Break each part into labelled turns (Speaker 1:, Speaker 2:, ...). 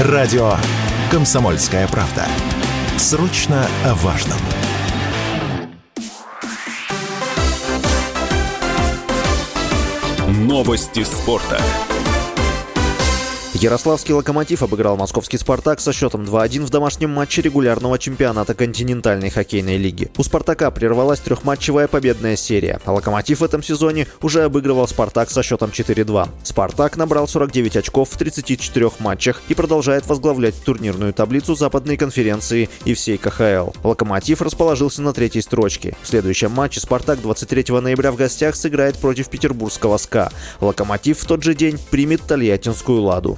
Speaker 1: Радио «Комсомольская правда». Срочно о важном.
Speaker 2: Новости спорта.
Speaker 3: Ярославский «Локомотив» обыграл московский «Спартак» со счетом 2-1 в домашнем матче регулярного чемпионата континентальной хоккейной лиги. У «Спартака» прервалась трехматчевая победная серия, а «Локомотив» в этом сезоне уже обыгрывал «Спартак» со счетом 4-2. «Спартак» набрал 49 очков в 34 матчах и продолжает возглавлять турнирную таблицу западной конференции и всей КХЛ. «Локомотив» расположился на третьей строчке. В следующем матче «Спартак» 23 ноября в гостях сыграет против петербургского «СКА». «Локомотив» в тот же день примет тольяттинскую «Ладу».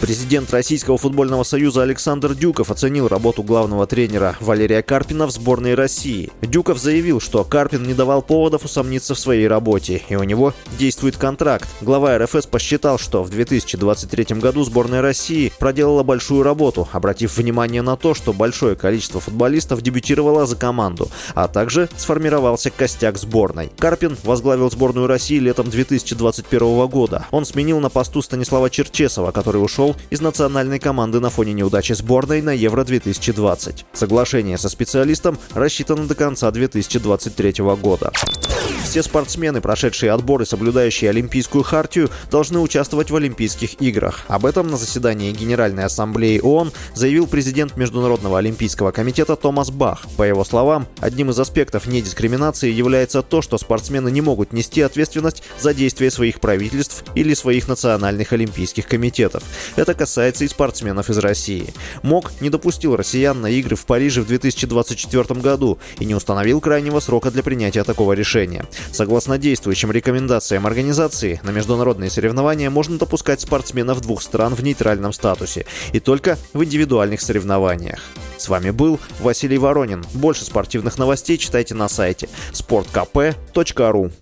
Speaker 3: Президент Российского футбольного союза Александр Дюков оценил работу главного тренера Валерия Карпина в сборной России. Дюков заявил, что Карпин не давал поводов усомниться в своей работе, и у него действует контракт. Глава РФС посчитал, что в 2023 году сборная России проделала большую работу, обратив внимание на то, что большое количество футболистов дебютировало за команду, а также сформировался костяк сборной. Карпин возглавил сборную России летом 2021 года. Он сменил на посту Станислава Черчесова, который ушел ушел из национальной команды на фоне неудачи сборной на Евро-2020. Соглашение со специалистом рассчитано до конца 2023 года. Все спортсмены, прошедшие отбор и соблюдающие Олимпийскую хартию, должны участвовать в Олимпийских играх. Об этом на заседании Генеральной Ассамблеи ООН заявил президент Международного Олимпийского комитета Томас Бах. По его словам, одним из аспектов недискриминации является то, что спортсмены не могут нести ответственность за действия своих правительств или своих национальных олимпийских комитетов. Это касается и спортсменов из России. МОК не допустил россиян на игры в Париже в 2024 году и не установил крайнего срока для принятия такого решения. Согласно действующим рекомендациям организации, на международные соревнования можно допускать спортсменов двух стран в нейтральном статусе и только в индивидуальных соревнованиях. С вами был Василий Воронин. Больше спортивных новостей читайте на сайте sportkp.ru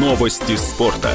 Speaker 2: Новости спорта.